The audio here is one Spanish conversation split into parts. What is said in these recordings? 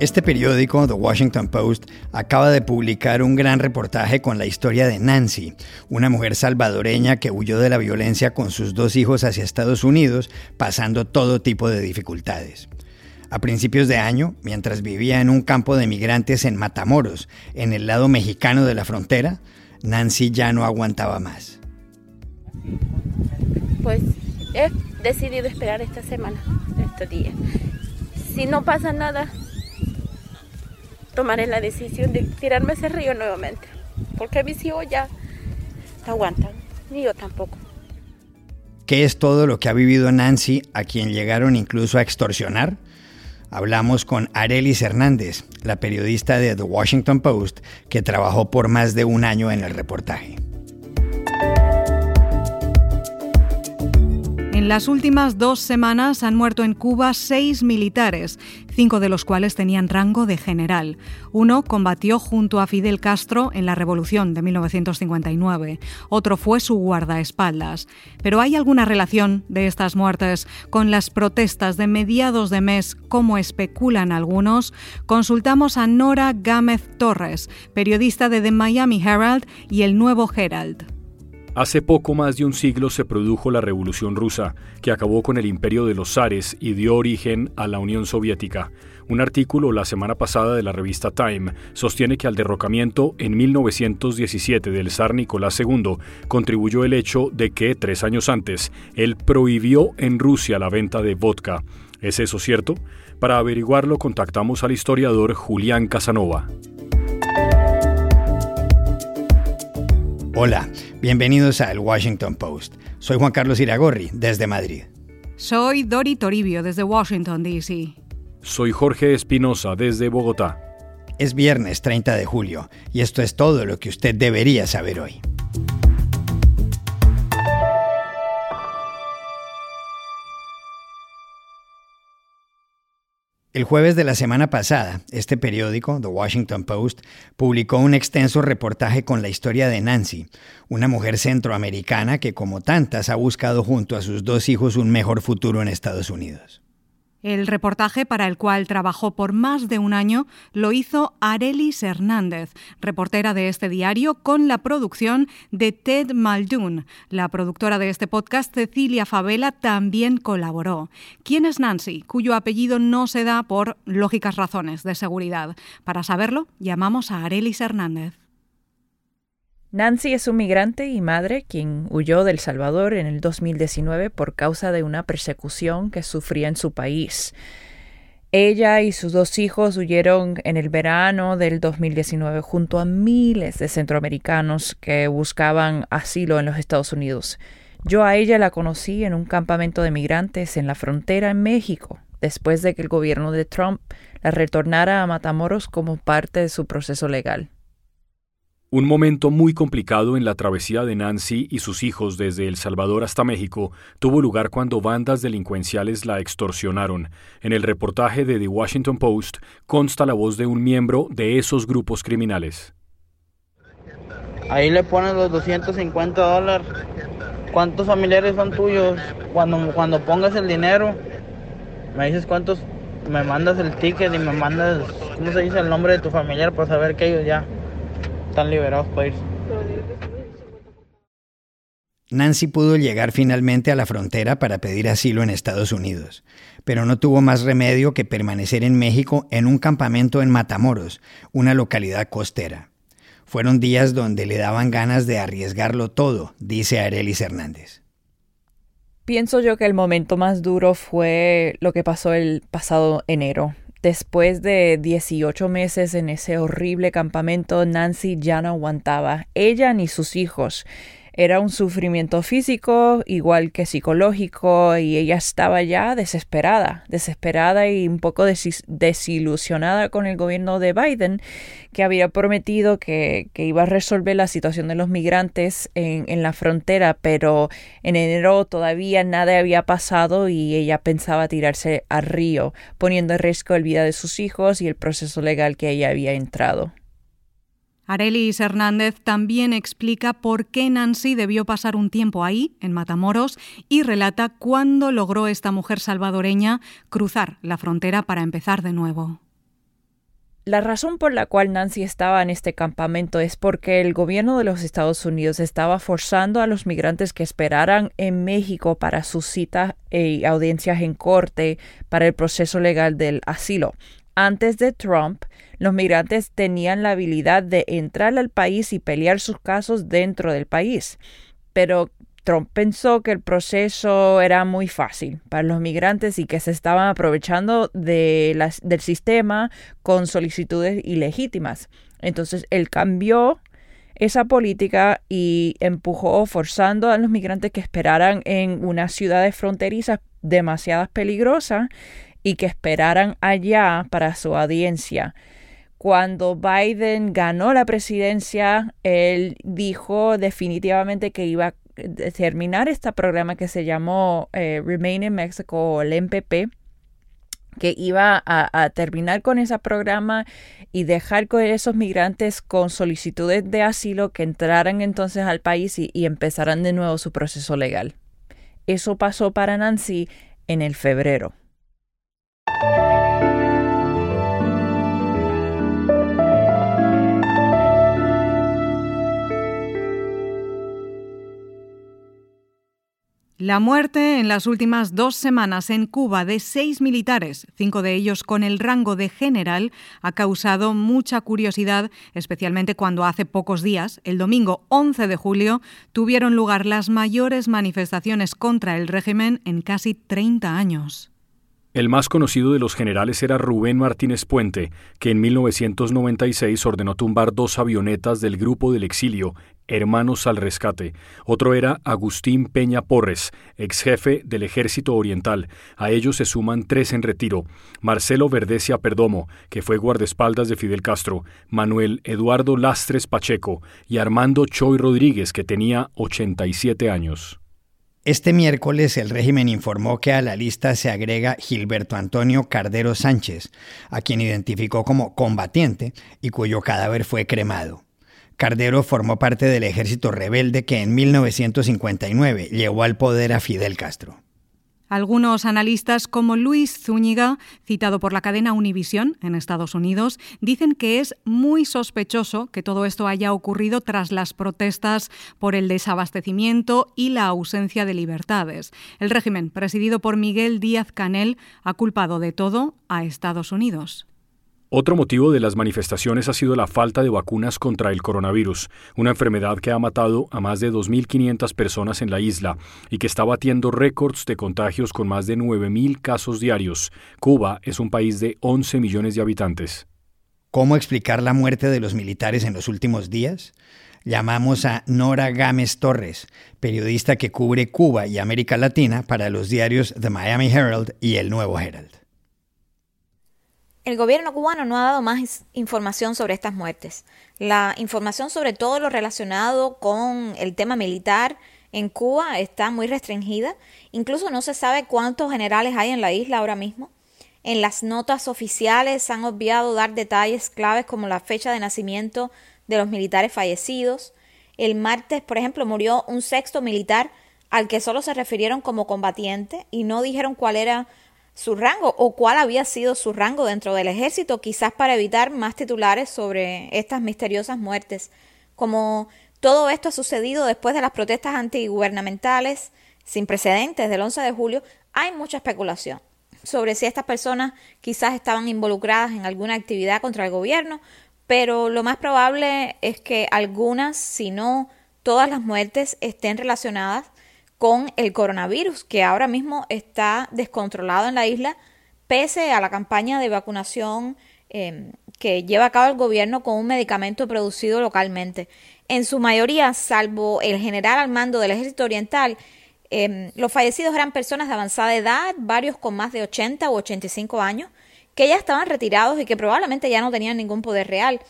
Este periódico, The Washington Post, acaba de publicar un gran reportaje con la historia de Nancy, una mujer salvadoreña que huyó de la violencia con sus dos hijos hacia Estados Unidos, pasando todo tipo de dificultades. A principios de año, mientras vivía en un campo de migrantes en Matamoros, en el lado mexicano de la frontera, Nancy ya no aguantaba más. Pues he decidido esperar esta semana, estos días. Si no pasa nada, tomaré la decisión de tirarme ese río nuevamente, porque mis hijos ya no aguantan, ni yo tampoco. ¿Qué es todo lo que ha vivido Nancy, a quien llegaron incluso a extorsionar? Hablamos con Arelis Hernández, la periodista de The Washington Post, que trabajó por más de un año en el reportaje. Las últimas dos semanas han muerto en Cuba seis militares, cinco de los cuales tenían rango de general. Uno combatió junto a Fidel Castro en la Revolución de 1959, otro fue su guardaespaldas. Pero ¿hay alguna relación de estas muertes con las protestas de mediados de mes, como especulan algunos? Consultamos a Nora Gámez Torres, periodista de The Miami Herald y el Nuevo Herald. Hace poco más de un siglo se produjo la Revolución rusa, que acabó con el imperio de los zares y dio origen a la Unión Soviética. Un artículo la semana pasada de la revista Time sostiene que al derrocamiento en 1917 del zar Nicolás II contribuyó el hecho de que, tres años antes, él prohibió en Rusia la venta de vodka. ¿Es eso cierto? Para averiguarlo contactamos al historiador Julián Casanova. Hola, bienvenidos a El Washington Post. Soy Juan Carlos Iragorri, desde Madrid. Soy Dori Toribio, desde Washington, D.C. Soy Jorge Espinosa, desde Bogotá. Es viernes 30 de julio y esto es todo lo que usted debería saber hoy. El jueves de la semana pasada, este periódico, The Washington Post, publicó un extenso reportaje con la historia de Nancy, una mujer centroamericana que como tantas ha buscado junto a sus dos hijos un mejor futuro en Estados Unidos. El reportaje para el cual trabajó por más de un año lo hizo Arelis Hernández, reportera de este diario, con la producción de Ted Muldoon. La productora de este podcast, Cecilia Favela, también colaboró. ¿Quién es Nancy? Cuyo apellido no se da por lógicas razones de seguridad. Para saberlo, llamamos a Arelis Hernández. Nancy es un migrante y madre quien huyó del Salvador en el 2019 por causa de una persecución que sufría en su país. Ella y sus dos hijos huyeron en el verano del 2019 junto a miles de centroamericanos que buscaban asilo en los Estados Unidos. Yo a ella la conocí en un campamento de migrantes en la frontera en México, después de que el gobierno de Trump la retornara a Matamoros como parte de su proceso legal. Un momento muy complicado en la travesía de Nancy y sus hijos desde El Salvador hasta México tuvo lugar cuando bandas delincuenciales la extorsionaron. En el reportaje de The Washington Post consta la voz de un miembro de esos grupos criminales. Ahí le pones los 250 dólares. ¿Cuántos familiares son tuyos? Cuando, cuando pongas el dinero, me dices cuántos, me mandas el ticket y me mandas, ¿cómo se dice el nombre de tu familiar para saber que ellos ya están liberados para irse. Nancy pudo llegar finalmente a la frontera para pedir asilo en Estados Unidos, pero no tuvo más remedio que permanecer en México en un campamento en Matamoros, una localidad costera. Fueron días donde le daban ganas de arriesgarlo todo, dice Arelis Hernández. Pienso yo que el momento más duro fue lo que pasó el pasado enero. Después de 18 meses en ese horrible campamento, Nancy ya no aguantaba, ella ni sus hijos. Era un sufrimiento físico, igual que psicológico, y ella estaba ya desesperada, desesperada y un poco desilusionada con el gobierno de Biden, que había prometido que, iba a resolver la situación de los migrantes en, en la frontera, pero en enero todavía nada había pasado y ella pensaba tirarse al río, poniendo en riesgo la vida de sus hijos y el proceso legal que ella había entrado. Arelis Hernández también explica por qué Nancy debió pasar un tiempo ahí, en Matamoros, y relata cuándo logró esta mujer salvadoreña cruzar la frontera para empezar de nuevo. La razón por la cual Nancy estaba en este campamento es porque el gobierno de los Estados Unidos estaba forzando a los migrantes que esperaran en México para sus citas y audiencias en corte para el proceso legal del asilo. Antes de Trump, los migrantes tenían la habilidad de entrar al país y pelear sus casos dentro del país. Pero Trump pensó que el proceso era muy fácil para los migrantes y que se estaban aprovechando de del sistema con solicitudes ilegítimas. Entonces él cambió esa política y empujó forzando a los migrantes que esperaran en unas ciudades fronterizas demasiadas peligrosas y que esperaran allá para su audiencia. Cuando Biden ganó la presidencia, él dijo definitivamente que iba a terminar este programa que se llamó eh, Remain in Mexico o el MPP, que iba a, terminar con ese programa y dejar con esos migrantes con solicitudes de asilo que entraran entonces al país y, y empezaran de nuevo su proceso legal. Eso pasó para Nancy en el febrero. La muerte en las últimas dos semanas en Cuba de seis militares, cinco de ellos con el rango de general, ha causado mucha curiosidad, especialmente cuando hace pocos días, el domingo 11 de julio, tuvieron lugar las mayores manifestaciones contra el régimen en casi 30 años. El más conocido de los generales era Rubén Martínez Puente, que en 1996 ordenó tumbar dos avionetas del Grupo del Exilio, Hermanos al Rescate. Otro era Agustín Peña Porres, ex jefe del Ejército Oriental. A ellos se suman tres en retiro. Marcelo Verdecia Perdomo, que fue guardaespaldas de Fidel Castro, Manuel Eduardo Lastres Pacheco y Armando Choy Rodríguez, que tenía 87 años. Este miércoles el régimen informó que a la lista se agrega Gilberto Antonio Cardero Sánchez, a quien identificó como combatiente y cuyo cadáver fue cremado. Cardero formó parte del ejército rebelde que en 1959 llevó al poder a Fidel Castro. Algunos analistas, como Luis Zúñiga, citado por la cadena Univision en Estados Unidos, dicen que es muy sospechoso que todo esto haya ocurrido tras las protestas por el desabastecimiento y la ausencia de libertades. El régimen, presidido por Miguel Díaz Canel, ha culpado de todo a Estados Unidos. Otro motivo de las manifestaciones ha sido la falta de vacunas contra el coronavirus, una enfermedad que ha matado a más de 2.500 personas en la isla y que está batiendo récords de contagios con más de 9.000 casos diarios. Cuba es un país de 11 millones de habitantes. ¿Cómo explicar la muerte de los militares en los últimos días? Llamamos a Nora Gámez Torres, periodista que cubre Cuba y América Latina para los diarios The Miami Herald y El Nuevo Herald. El gobierno cubano no ha dado más información sobre estas muertes. La información sobre todo lo relacionado con el tema militar en Cuba está muy restringida. Incluso no se sabe cuántos generales hay en la isla ahora mismo. En las notas oficiales han obviado dar detalles claves como la fecha de nacimiento de los militares fallecidos. El martes, por ejemplo, murió un sexto militar al que solo se refirieron como combatiente y no dijeron cuál era su rango o cuál había sido su rango dentro del ejército, quizás para evitar más titulares sobre estas misteriosas muertes. Como todo esto ha sucedido después de las protestas antigubernamentales sin precedentes del 11 de julio, hay mucha especulación sobre si estas personas quizás estaban involucradas en alguna actividad contra el gobierno, pero lo más probable es que algunas, si no todas las muertes, estén relacionadas con el coronavirus, que ahora mismo está descontrolado en la isla, pese a la campaña de vacunación em, que lleva a cabo el gobierno con un medicamento producido localmente. en su mayoría, salvo el general al mando del ejército oriental, em, los fallecidos eran personas de avanzada edad, varios con más de 80 u 85 años, que ya estaban retirados y que probablemente ya no tenían ningún poder real.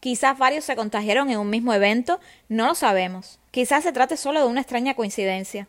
Quizás varios se contagiaron en un mismo evento, no lo sabemos. Quizás se trate solo de una extraña coincidencia.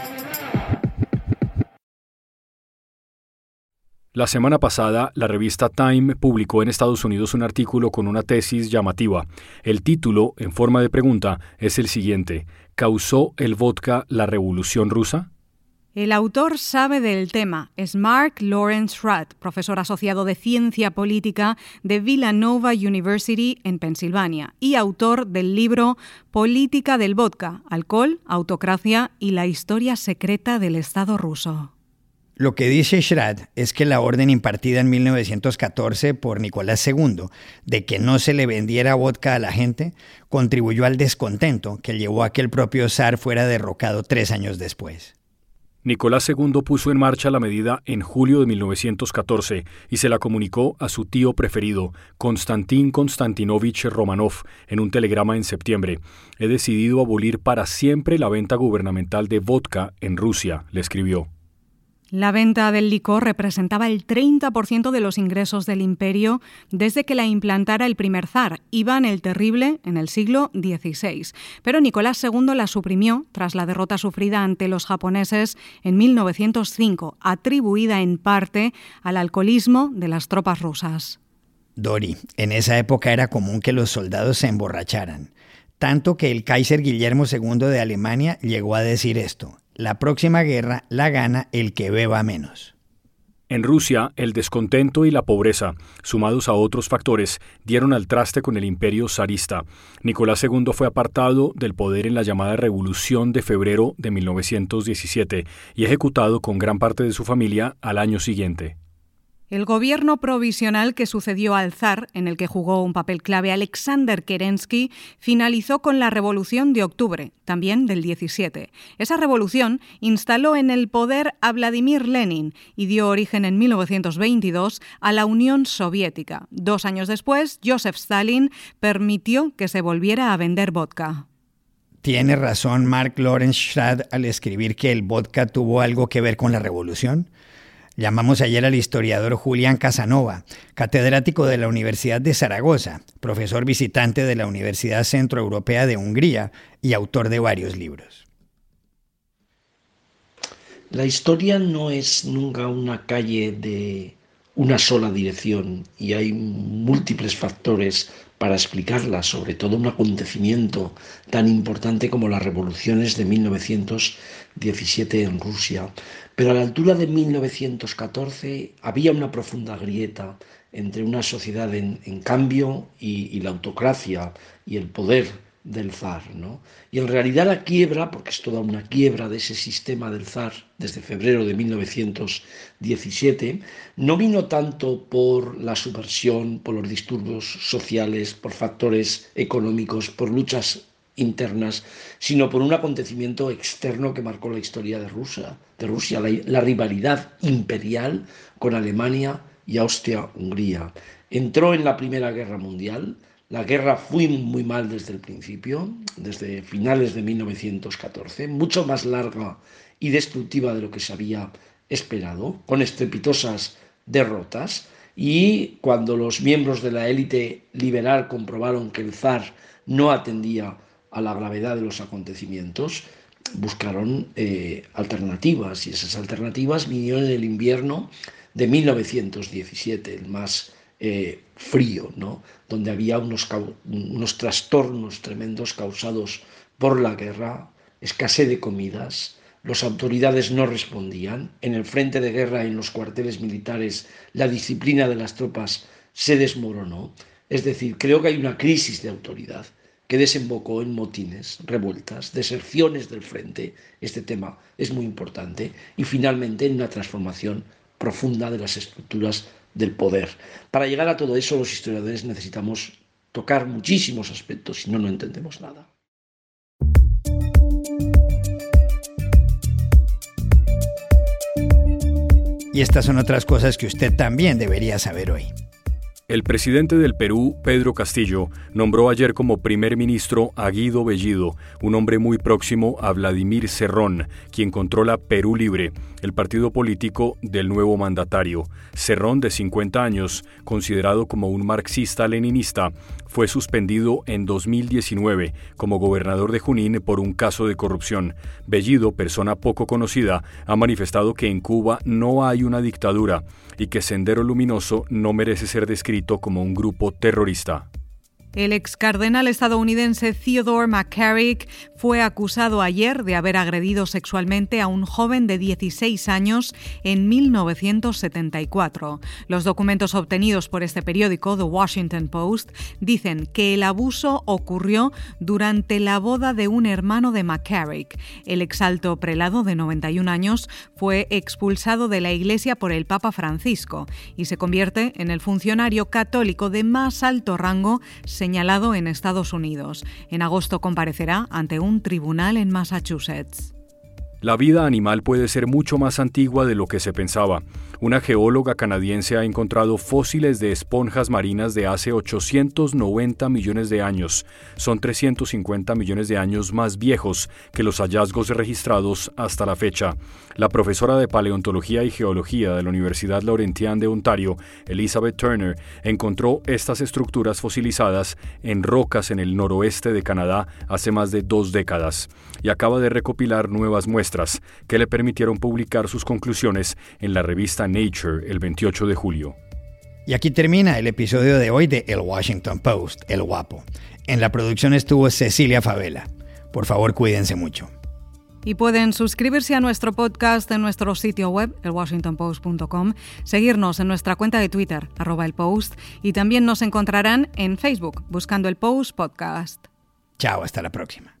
La semana pasada, la revista Time publicó en Estados Unidos un artículo con una tesis llamativa. El título, en forma de pregunta, es el siguiente. ¿Causó el vodka la revolución rusa? El autor sabe del tema. Es Mark Lawrence Rudd, profesor asociado de Ciencia Política de Villanova University en Pensilvania y autor del libro Política del Vodka, Alcohol, Autocracia y la Historia Secreta del Estado ruso. Lo que dice Schrad es que la orden impartida en 1914 por Nicolás II de que no se le vendiera vodka a la gente contribuyó al descontento que llevó a que el propio zar fuera derrocado tres años después. Nicolás II puso en marcha la medida en julio de 1914 y se la comunicó a su tío preferido, Konstantin Konstantinovich Romanov, en un telegrama en septiembre. He decidido abolir para siempre la venta gubernamental de vodka en Rusia, le escribió. La venta del licor representaba el 30% de los ingresos del imperio desde que la implantara el primer zar, Iván el Terrible, en el siglo XVI. Pero Nicolás II la suprimió tras la derrota sufrida ante los japoneses en 1905, atribuida en parte al alcoholismo de las tropas rusas. Dori, en esa época era común que los soldados se emborracharan, tanto que el Kaiser Guillermo II de Alemania llegó a decir esto la próxima guerra la gana el que beba menos. En Rusia, el descontento y la pobreza, sumados a otros factores, dieron al traste con el imperio zarista. Nicolás II fue apartado del poder en la llamada Revolución de febrero de 1917 y ejecutado con gran parte de su familia al año siguiente. El gobierno provisional que sucedió al zar, en el que jugó un papel clave Alexander Kerensky, finalizó con la Revolución de Octubre, también del 17. Esa revolución instaló en el poder a Vladimir Lenin y dio origen en 1922 a la Unión Soviética. Dos años después, Joseph Stalin permitió que se volviera a vender vodka. Tiene razón Mark Lawrence Schrad al escribir que el vodka tuvo algo que ver con la revolución. Llamamos ayer al historiador Julián Casanova, catedrático de la Universidad de Zaragoza, profesor visitante de la Universidad Centroeuropea de Hungría y autor de varios libros. La historia no es nunca una calle de una sola dirección y hay múltiples factores para explicarla, sobre todo un acontecimiento tan importante como las revoluciones de 1917 en Rusia. Pero a la altura de 1914 había una profunda grieta entre una sociedad en, cambio y, y la autocracia y el poder del zar. ¿no? Y en realidad la quiebra, porque es toda una quiebra de ese sistema del zar desde febrero de 1917, no vino tanto por la subversión, por los disturbios sociales, por factores económicos, por luchas internas, sino por un acontecimiento externo que marcó la historia de Rusia, de Rusia la, la rivalidad imperial con Alemania y Austria-Hungría. Entró en la Primera Guerra Mundial, la guerra fue muy mal desde el principio, desde finales de 1914, mucho más larga y destructiva de lo que se había esperado, con estrepitosas derrotas. Y cuando los miembros de la élite liberal comprobaron que el zar no atendía a la gravedad de los acontecimientos, buscaron eh, alternativas y esas alternativas vinieron en el invierno de 1917, el más eh, frío, ¿no? donde había unos, trastornos tremendos causados por la guerra, escasez de comidas, Las autoridades no respondían. En el frente de guerra, en los cuarteles militares, la disciplina de las tropas se desmoronó. Es decir, creo que hay una crisis de autoridad que desembocó en motines, revueltas, deserciones del frente, este tema es muy importante, y finalmente en una transformación profunda de las estructuras del poder. Para llegar a todo eso los historiadores necesitamos tocar muchísimos aspectos, si no, no entendemos nada. Y estas son otras cosas que usted también debería saber hoy. El presidente del Perú, Pedro Castillo, nombró ayer como primer ministro a Guido Bellido, un hombre muy próximo a Vladimir Cerrón, quien controla Perú Libre, el partido político del nuevo mandatario. Cerrón, de 50 años, considerado como un marxista-leninista, fue suspendido en 2019 como gobernador de Junín por un caso de corrupción. Bellido, persona poco conocida, ha manifestado que en Cuba no hay una dictadura y que Sendero Luminoso no merece ser descrito como un grupo terrorista. El ex cardenal estadounidense Theodore McCarrick fue acusado ayer de haber agredido sexualmente a un joven de 16 años en 1974. Los documentos obtenidos por este periódico, The Washington Post, dicen que el abuso ocurrió durante la boda de un hermano de McCarrick. El exalto prelado de 91 años fue expulsado de la iglesia por el Papa Francisco y se convierte en el funcionario católico de más alto rango señalado en Estados Unidos. En agosto comparecerá ante un tribunal en Massachusetts. La vida animal puede ser mucho más antigua de lo que se pensaba. Una geóloga canadiense ha encontrado fósiles de esponjas marinas de hace 890 millones de años. Son 350 millones de años más viejos que los hallazgos registrados hasta la fecha. La profesora de paleontología y geología de la Universidad Laurentian de Ontario, Elizabeth Turner, encontró estas estructuras fosilizadas en rocas en el noroeste de Canadá hace más de dos décadas y acaba de recopilar nuevas muestras que le permitieron publicar sus conclusiones en la revista Nature el 28 de julio. Y aquí termina el episodio de hoy de El Washington Post, El Guapo. En la producción estuvo Cecilia Favela. Por favor, cuídense mucho. Y pueden suscribirse a nuestro podcast en nuestro sitio web, elwashingtonpost.com, seguirnos en nuestra cuenta de Twitter, arroba el post, y también nos encontrarán en Facebook, buscando el Post Podcast. Chao, hasta la próxima.